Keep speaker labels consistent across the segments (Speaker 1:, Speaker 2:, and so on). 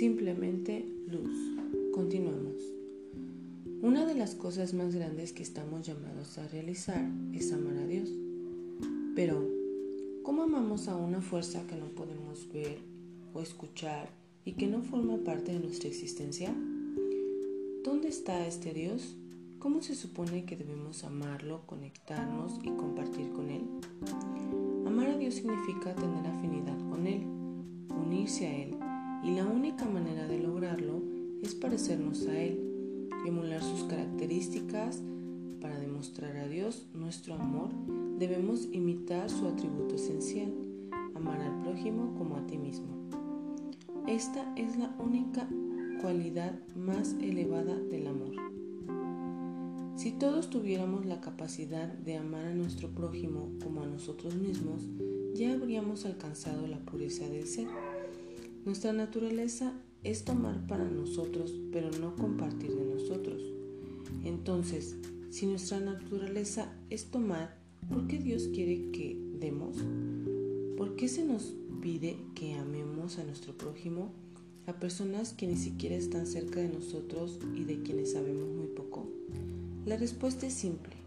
Speaker 1: Simplemente luz. Continuamos. Una de las cosas más grandes que estamos llamados a realizar es amar a Dios. Pero, ¿cómo amamos a una fuerza que no podemos ver o escuchar y que no forma parte de nuestra existencia? ¿Dónde está este Dios? ¿Cómo se supone que debemos amarlo, conectarnos y compartir con Él? Amar a Dios significa tener afinidad con Él, unirse a Él, y la única manera de lograrlo es parecernos a Él, emular sus características. Para demostrar a Dios nuestro amor, debemos imitar su atributo esencial, amar al prójimo como a ti mismo. Esta es la única cualidad más elevada del amor. Si todos tuviéramos la capacidad de amar a nuestro prójimo como a nosotros mismos, ya habríamos alcanzado la pureza del ser. Nuestra naturaleza es tomar para nosotros, pero no compartir de nosotros. Entonces, si nuestra naturaleza es tomar, ¿por qué Dios quiere que demos? ¿Por qué se nos pide que amemos a nuestro prójimo, a personas que ni siquiera están cerca de nosotros y de quienes sabemos muy poco? La respuesta es simple.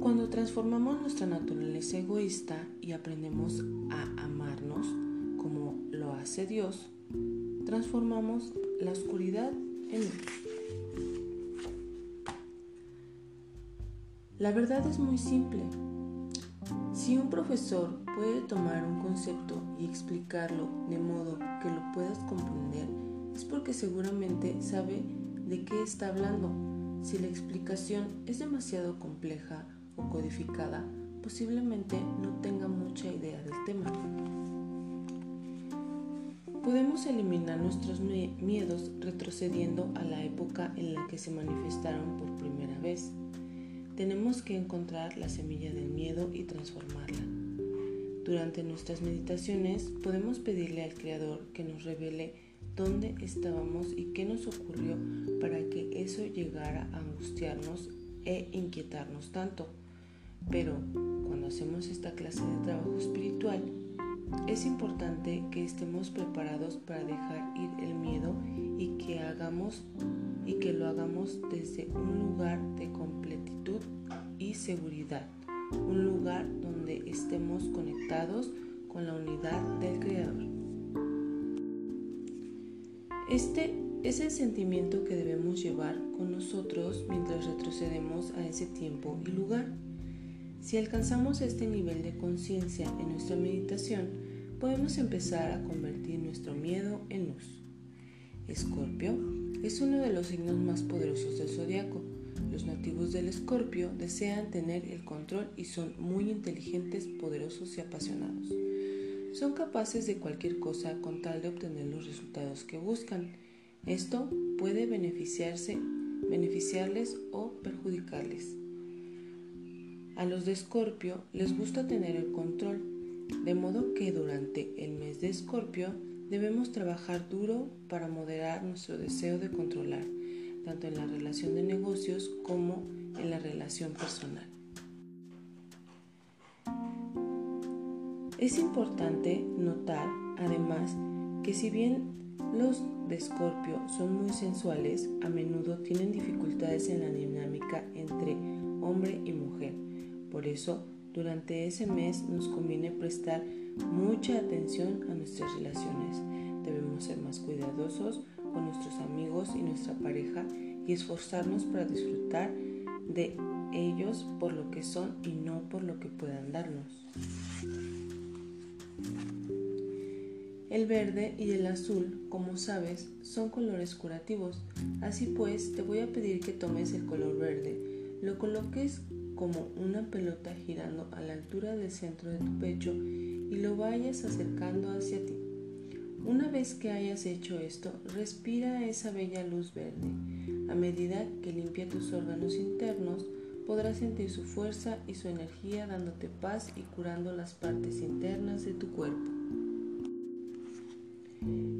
Speaker 1: Cuando transformamos nuestra naturaleza egoísta y aprendemos a amarnos como lo hace Dios, transformamos la oscuridad en luz. La verdad es muy simple. Si un profesor puede tomar un concepto y explicarlo de modo que lo puedas comprender, es porque seguramente sabe de qué está hablando. Si la explicación es demasiado compleja codificada, posiblemente no tenga mucha idea del tema. Podemos eliminar nuestros miedos retrocediendo a la época en la que se manifestaron por primera vez. Tenemos que encontrar la semilla del miedo y transformarla. Durante nuestras meditaciones podemos pedirle al Creador que nos revele dónde estábamos y qué nos ocurrió para que eso llegara a angustiarnos e inquietarnos tanto. Pero cuando hacemos esta clase de trabajo espiritual, es importante que estemos preparados para dejar ir el miedo y que hagamos y que lo hagamos desde un lugar de completitud y seguridad, un lugar donde estemos conectados con la unidad del Creador. Este es el sentimiento que debemos llevar con nosotros mientras retrocedemos a ese tiempo y lugar. Si alcanzamos este nivel de conciencia en nuestra meditación, podemos empezar a convertir nuestro miedo en luz. Escorpio es uno de los signos más poderosos del zodiaco. Los nativos del Escorpio desean tener el control y son muy inteligentes, poderosos y apasionados. Son capaces de cualquier cosa con tal de obtener los resultados que buscan. Esto puede beneficiarse, beneficiarles o perjudicarles. A los de Escorpio les gusta tener el control, de modo que durante el mes de Escorpio debemos trabajar duro para moderar nuestro deseo de controlar, tanto en la relación de negocios como en la relación personal. Es importante notar, además, que si bien los de Escorpio son muy sensuales, a menudo tienen dificultades en la dinámica entre hombre y mujer. Por eso, durante ese mes nos conviene prestar mucha atención a nuestras relaciones. Debemos ser más cuidadosos con nuestros amigos y nuestra pareja y esforzarnos para disfrutar de ellos por lo que son y no por lo que puedan darnos. El verde y el azul, como sabes, son colores curativos. Así pues, te voy a pedir que tomes el color verde, lo coloques como una pelota girando a la altura del centro de tu pecho y lo vayas acercando hacia ti. Una vez que hayas hecho esto, respira esa bella luz verde. A medida que limpia tus órganos internos, podrás sentir su fuerza y su energía dándote paz y curando las partes internas de tu cuerpo.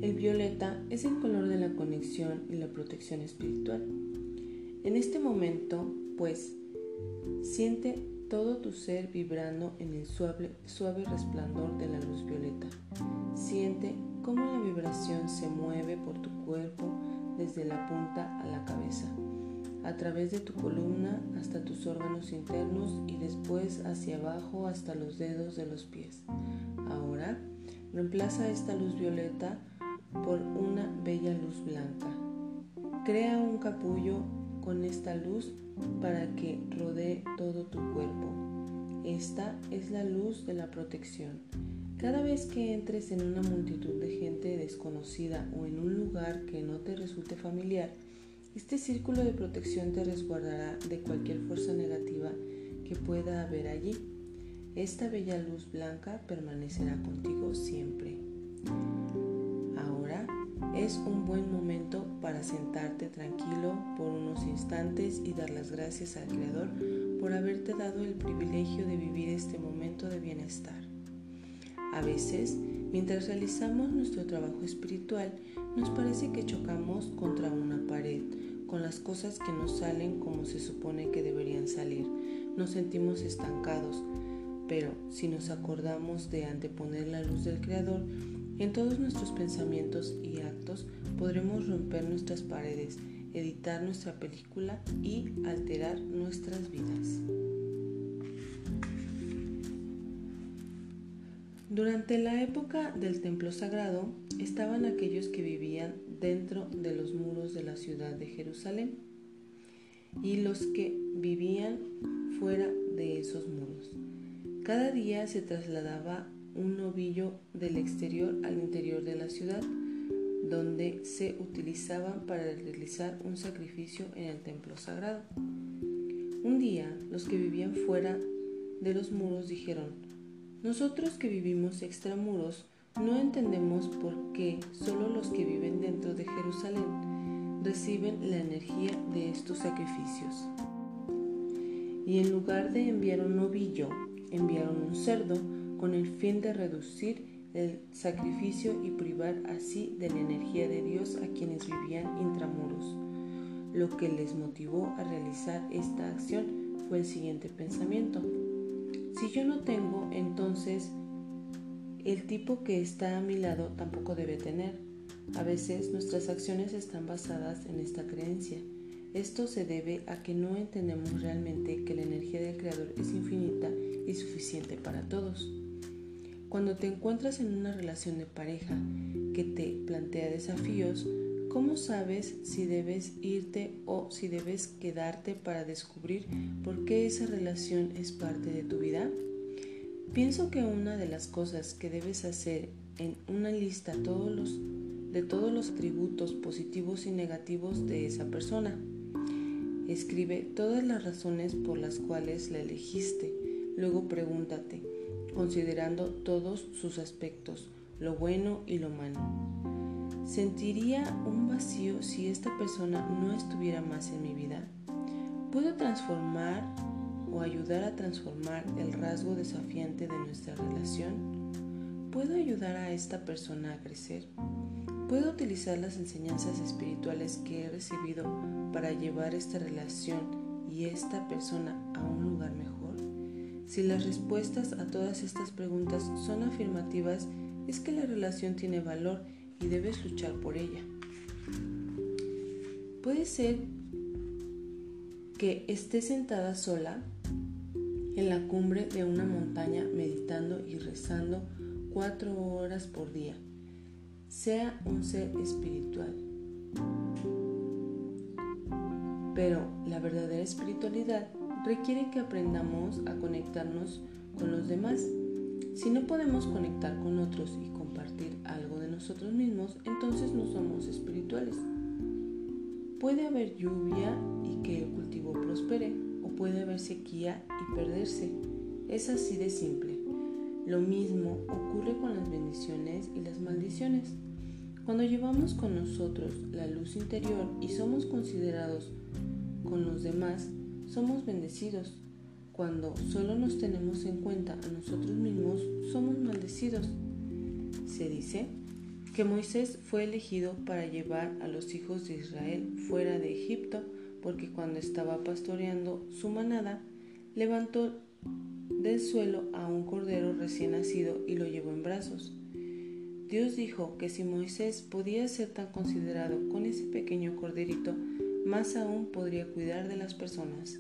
Speaker 1: El violeta es el color de la conexión y la protección espiritual. En este momento, pues, siente todo tu ser vibrando en el suave, resplandor de la luz violeta. Siente cómo la vibración se mueve por tu cuerpo desde la punta a la cabeza, a través de tu columna hasta tus órganos internos y después hacia abajo hasta los dedos de los pies. Ahora, reemplaza esta luz violeta por una bella luz blanca. Crea un capullo con esta luz para que rodee todo tu cuerpo. Esta es la luz de la protección. Cada vez que entres en una multitud de gente desconocida o en un lugar que no te resulte familiar, este círculo de protección te resguardará de cualquier fuerza negativa que pueda haber allí. Esta bella luz blanca permanecerá contigo siempre. Ahora es un buen momento para sentarte tranquilo por unos instantes y dar las gracias al Creador por haberte dado el privilegio de vivir este momento de bienestar. A veces, mientras realizamos nuestro trabajo espiritual, nos parece que chocamos contra una pared, con las cosas que no salen como se supone que deberían salir. Nos sentimos estancados, pero si nos acordamos de anteponer la luz del Creador, en todos nuestros pensamientos y actos podremos romper nuestras paredes, editar nuestra película y alterar nuestras vidas. Durante la época del templo sagrado estaban aquellos que vivían dentro de los muros de la ciudad de Jerusalén y los que vivían fuera de esos muros. Cada día se trasladaba un novillo del exterior al interior de la ciudad, donde se utilizaban para realizar un sacrificio en el templo sagrado. Un día los que vivían fuera de los muros dijeron, nosotros que vivimos extramuros no entendemos por qué solo los que viven dentro de Jerusalén reciben la energía de estos sacrificios. Y en lugar de enviar un novillo, enviaron un cerdo con el fin de reducir el sacrificio y privar así de la energía de Dios a quienes vivían intramuros. Lo que les motivó a realizar esta acción fue el siguiente pensamiento. Si yo no tengo, entonces el tipo que está a mi lado tampoco debe tener. A veces nuestras acciones están basadas en esta creencia. Esto se debe a que no entendemos realmente que la energía del Creador es infinita y suficiente para todos. Cuando te encuentras en una relación de pareja que te plantea desafíos, ¿cómo sabes si debes irte o si debes quedarte para descubrir por qué esa relación es parte de tu vida? Pienso que una de las cosas que debes hacer en una lista todos los, de todos los atributos positivos y negativos de esa persona. Escribe todas las razones por las cuales la elegiste. Luego pregúntate, considerando todos sus aspectos, lo bueno y lo malo. ¿Sentiría un vacío si esta persona no estuviera más en mi vida? ¿Puedo transformar o ayudar a transformar el rasgo desafiante de nuestra relación? ¿Puedo ayudar a esta persona a crecer? ¿Puedo utilizar las enseñanzas espirituales que he recibido para llevar esta relación y esta persona a un lugar mejor? Si las respuestas a todas estas preguntas son afirmativas, es que la relación tiene valor y debes luchar por ella. Puede ser que esté sentada sola en la cumbre de una montaña meditando y rezando cuatro horas por día. Sea un ser espiritual. Pero la verdadera espiritualidad requiere que aprendamos a conectarnos con los demás. Si no podemos conectar con otros y compartir algo de nosotros mismos, entonces no somos espirituales. Puede haber lluvia y que el cultivo prospere, o puede haber sequía y perderse. Es así de simple. Lo mismo ocurre con las bendiciones y las maldiciones. Cuando llevamos con nosotros la luz interior y somos considerados con los demás, somos bendecidos. Cuando solo nos tenemos en cuenta a nosotros mismos, somos maldecidos. Se dice que Moisés fue elegido para llevar a los hijos de Israel fuera de Egipto porque cuando estaba pastoreando su manada, levantó del suelo a un cordero recién nacido y lo llevó en brazos. Dios dijo que si Moisés podía ser tan considerado con ese pequeño corderito, más aún podría cuidar de las personas.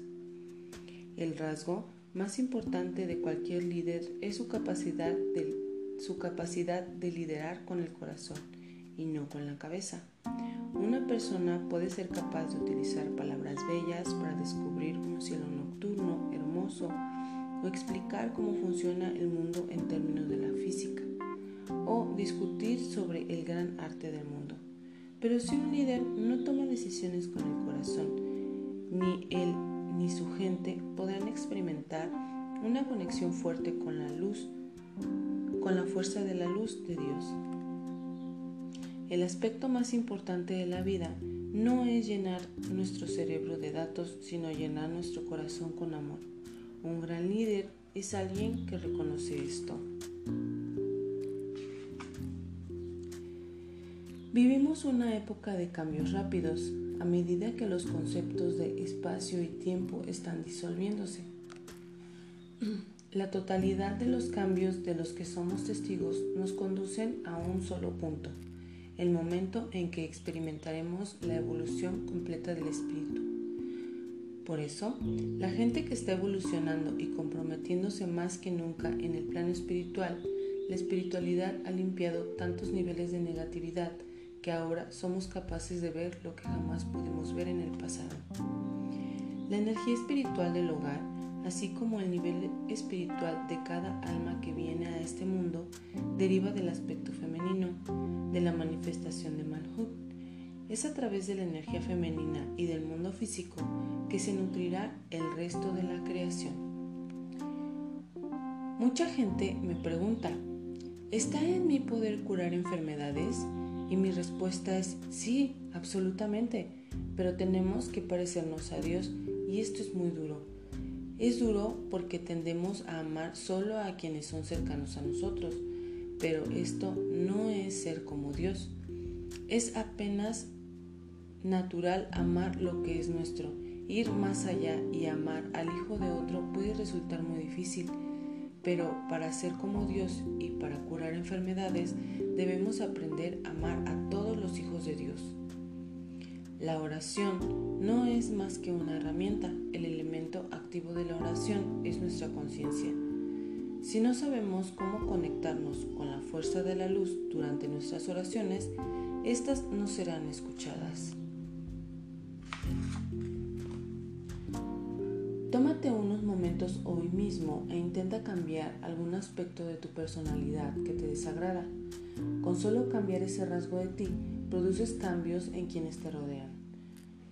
Speaker 1: El rasgo más importante de cualquier líder es su capacidad de, liderar con el corazón y no con la cabeza. Una persona puede ser capaz de utilizar palabras bellas para descubrir un cielo nocturno hermoso o explicar cómo funciona el mundo en términos de la física o discutir sobre el gran arte del mundo. Pero si un líder no toma decisiones con el corazón, ni él ni su gente podrán experimentar una conexión fuerte con la luz, con la fuerza de la luz de Dios. El aspecto más importante de la vida no es llenar nuestro cerebro de datos, sino llenar nuestro corazón con amor. Un gran líder es alguien que reconoce esto. Vivimos una época de cambios rápidos a medida que los conceptos de espacio y tiempo están disolviéndose. La totalidad de los cambios de los que somos testigos nos conducen a un solo punto, el momento en que experimentaremos la evolución completa del espíritu. Por eso, la gente que está evolucionando y comprometiéndose más que nunca en el plano espiritual, la espiritualidad ha limpiado tantos niveles de negatividad que ahora somos capaces de ver lo que jamás pudimos ver en el pasado. La energía espiritual del hogar, así como el nivel espiritual de cada alma que viene a este mundo, deriva del aspecto femenino, de la manifestación de Malhut. Es a través de la energía femenina y del mundo físico que se nutrirá el resto de la creación. Mucha gente me pregunta, ¿está en mi poder curar enfermedades? Y mi respuesta es sí, absolutamente, pero tenemos que parecernos a Dios y esto es muy duro. Es duro porque tendemos a amar solo a quienes son cercanos a nosotros, pero esto no es ser como Dios. Es apenas natural amar lo que es nuestro. Ir más allá y amar al hijo de otro puede resultar muy difícil pero para ser como Dios y para curar enfermedades debemos aprender a amar a todos los hijos de Dios. La oración no es más que una herramienta. El elemento activo de la oración es nuestra conciencia. Si no sabemos cómo conectarnos con la fuerza de la luz durante nuestras oraciones, estas no serán escuchadas. Hoy mismo e intenta cambiar algún aspecto de tu personalidad que te desagrada. Con solo cambiar ese rasgo de ti, produces cambios en quienes te rodean.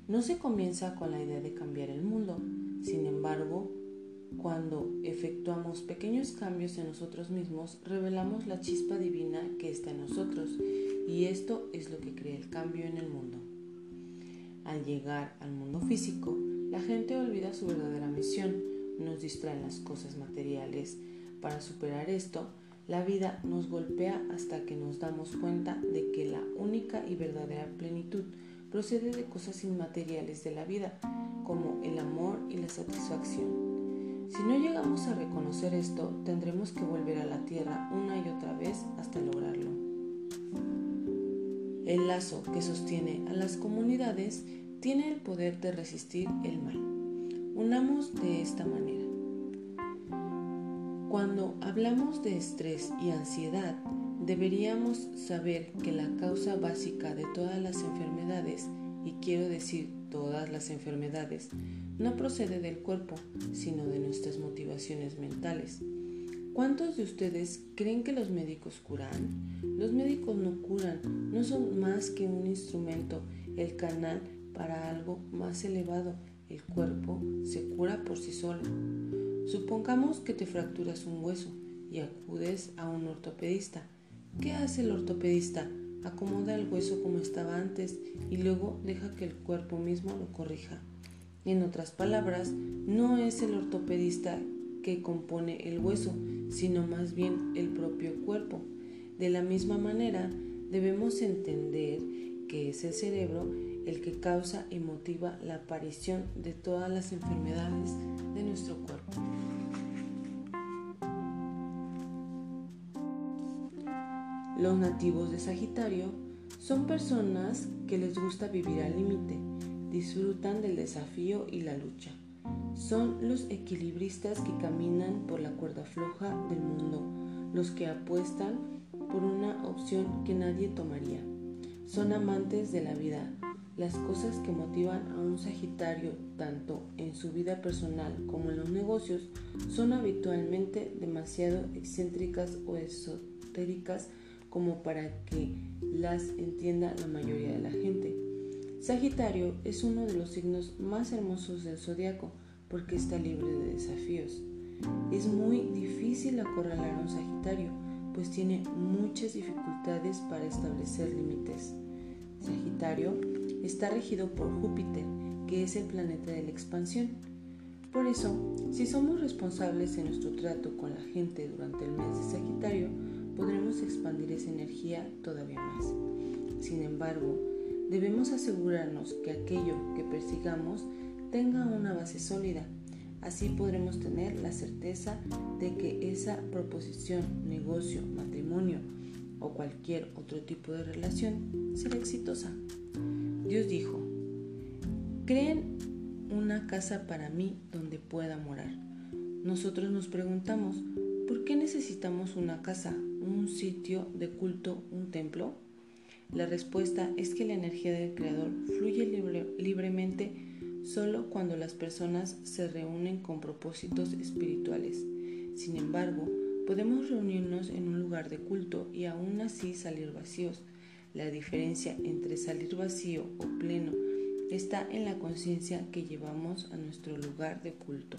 Speaker 1: No se comienza con la idea de cambiar el mundo, sin embargo, cuando efectuamos pequeños cambios en nosotros mismos, revelamos la chispa divina que está en nosotros y esto es lo que crea el cambio en el mundo. Al llegar al mundo físico, la gente olvida su verdadera misión, nos distraen las cosas materiales. Para superar esto, la vida nos golpea hasta que nos damos cuenta de que la única y verdadera plenitud procede de cosas inmateriales de la vida, como el amor y la satisfacción. Si no llegamos a reconocer esto, tendremos que volver a la tierra una y otra vez hasta lograrlo. El lazo que sostiene a las comunidades tiene el poder de resistir el mal. Unamos de esta manera. Cuando hablamos de estrés y ansiedad, deberíamos saber que la causa básica de todas las enfermedades, y quiero decir todas las enfermedades, no procede del cuerpo, sino de nuestras motivaciones mentales. ¿Cuántos de ustedes creen que los médicos curan? Los médicos no curan, no son más que un instrumento, el canal para algo más elevado. El cuerpo se cura por sí solo. Supongamos que te fracturas un hueso y acudes a un ortopedista. ¿Qué hace el ortopedista? Acomoda el hueso como estaba antes y luego deja que el cuerpo mismo lo corrija. En otras palabras, no es el ortopedista que compone el hueso, sino más bien el propio cuerpo. De la misma manera, debemos entender que es el cerebro el que causa y motiva la aparición de todas las enfermedades de nuestro cuerpo. Los nativos de Sagitario son personas que les gusta vivir al límite, disfrutan del desafío y la lucha. Son los equilibristas que caminan por la cuerda floja del mundo, los que apuestan por una opción que nadie tomaría. Son amantes de la vida, las cosas que motivan a un Sagitario, tanto en su vida personal como en los negocios, son habitualmente demasiado excéntricas o esotéricas como para que las entienda la mayoría de la gente. Sagitario es uno de los signos más hermosos del zodiaco porque está libre de desafíos. Es muy difícil acorralar a un Sagitario, pues tiene muchas dificultades para establecer límites. Sagitario está regido por Júpiter, que es el planeta de la expansión. Por eso, si somos responsables en nuestro trato con la gente durante el mes de Sagitario, podremos expandir esa energía todavía más. Sin embargo, debemos asegurarnos que aquello que persigamos tenga una base sólida. Así podremos tener la certeza de que esa proposición, negocio, matrimonio o cualquier otro tipo de relación será exitosa. Dios dijo, creen una casa para mí donde pueda morar. Nosotros nos preguntamos, ¿por qué necesitamos una casa, un sitio de culto, un templo? La respuesta es que la energía del Creador fluye libremente solo cuando las personas se reúnen con propósitos espirituales. Sin embargo, podemos reunirnos en un lugar de culto y aún así salir vacíos. La diferencia entre salir vacío o pleno está en la conciencia que llevamos a nuestro lugar de culto.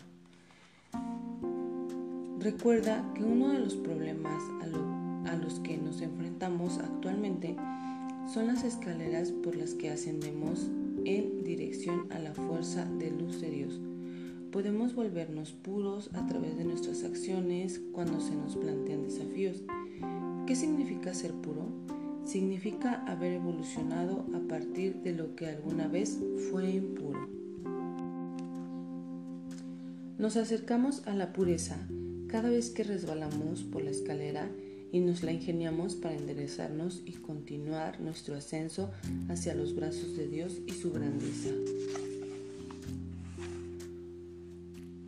Speaker 1: Recuerda que uno de los problemas a, los que nos enfrentamos actualmente son las escaleras por las que ascendemos en dirección a la fuerza de luz de Dios. Podemos volvernos puros a través de nuestras acciones cuando se nos plantean desafíos. ¿Qué significa ser puro? Significa haber evolucionado a partir de lo que alguna vez fue impuro. Nos acercamos a la pureza cada vez que resbalamos por la escalera y nos la ingeniamos para enderezarnos y continuar nuestro ascenso hacia los brazos de Dios y su grandeza.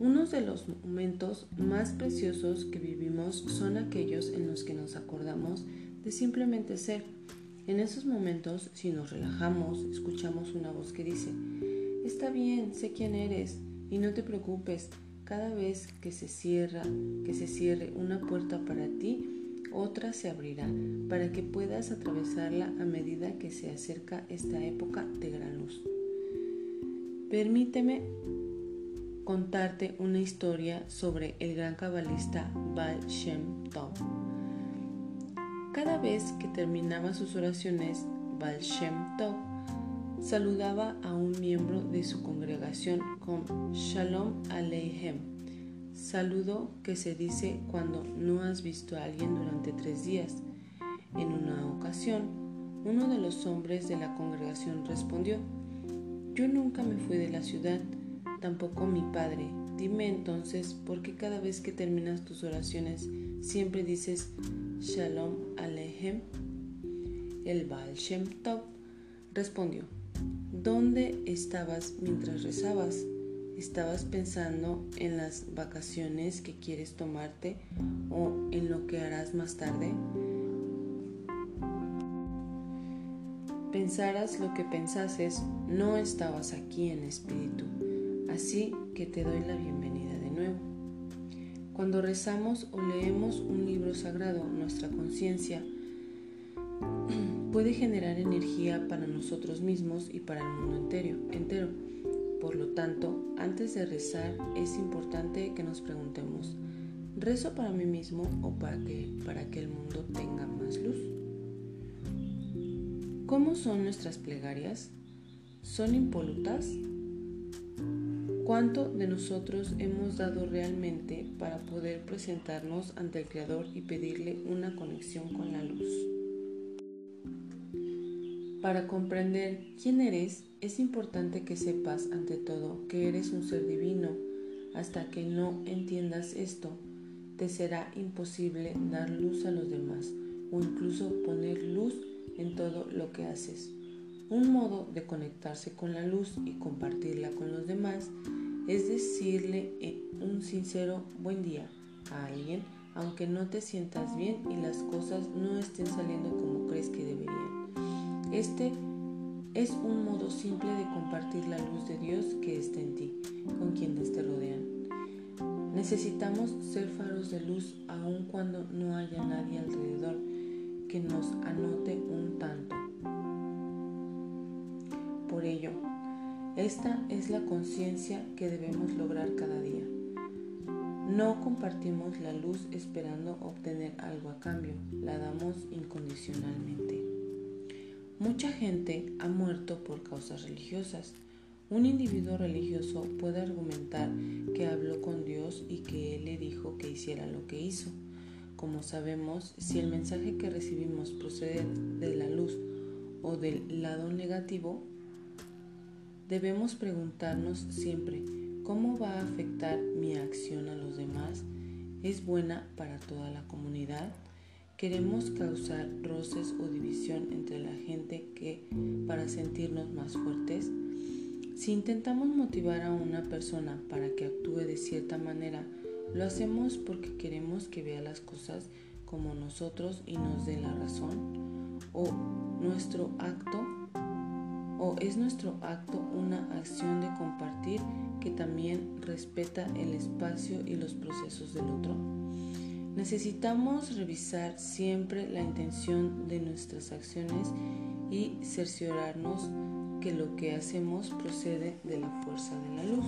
Speaker 1: Uno de los momentos más preciosos que vivimos son aquellos en los que nos acordamos de simplemente ser. En esos momentos, si nos relajamos, escuchamos una voz que dice, está bien, sé quién eres y no te preocupes, cada vez que se cierra, que se cierre una puerta para ti, otra se abrirá para que puedas atravesarla a medida que se acerca esta época de gran luz. Permíteme contarte una historia sobre el gran cabalista Baal Shem Tov. Cada vez que terminaba sus oraciones, Baal Shem Tov saludaba a un miembro de su congregación con Shalom Aleichem, saludo que se dice cuando no has visto a alguien durante tres días. En una ocasión, uno de los hombres de la congregación respondió, yo nunca me fui de la ciudad, tampoco mi padre. Dime entonces, ¿por qué cada vez que terminas tus oraciones siempre dices Shalom Aleichem. El Baal Shem Tov respondió, ¿dónde estabas mientras rezabas? ¿Estabas pensando en las vacaciones que quieres tomarte o en lo que harás más tarde? Pensaras lo que pensases, no estabas aquí en espíritu, así que te doy la bienvenida. Cuando rezamos o leemos un libro sagrado, nuestra conciencia puede generar energía para nosotros mismos y para el mundo entero, entero. Por lo tanto, antes de rezar es importante que nos preguntemos, ¿rezo para mí mismo o para que, para que el mundo tenga más luz? ¿Cómo son nuestras plegarias? ¿Son impolutas? ¿Cuánto de nosotros hemos dado realmente para poder presentarnos ante el Creador y pedirle una conexión con la luz? Para comprender quién eres, es importante que sepas ante todo que eres un ser divino. Hasta que no entiendas esto, te será imposible dar luz a los demás. o incluso poner luz en todo lo que haces. Un modo de conectarse con la luz y compartirla con los demás es decirle un sincero buen día a alguien aunque no te sientas bien y las cosas no estén saliendo como crees que deberían. Este es un modo simple de compartir la luz de Dios que está en ti, con quienes te rodean. Necesitamos ser faros de luz aun cuando no haya nadie alrededor que nos anote un tanto. Por ello, esta es la conciencia que debemos lograr cada día. No compartimos la luz esperando obtener algo a cambio, la damos incondicionalmente. Mucha gente ha muerto por causas religiosas. Un individuo religioso puede argumentar que habló con Dios y que Él le dijo que hiciera lo que hizo. Como sabemos, si el mensaje que recibimos procede de la luz o del lado negativo, debemos preguntarnos siempre, ¿cómo va a afectar mi acción a los demás? ¿Es buena para toda la comunidad? ¿Queremos causar roces o división entre la gente que para sentirnos más fuertes? Si intentamos motivar a una persona para que actúe de cierta manera, lo hacemos porque queremos que vea las cosas como nosotros y nos dé la razón, o nuestro acto o es nuestro acto una acción de compartir que también respeta el espacio y los procesos del otro? Necesitamos revisar siempre la intención de nuestras acciones y cerciorarnos que lo que hacemos procede de la fuerza de la luz.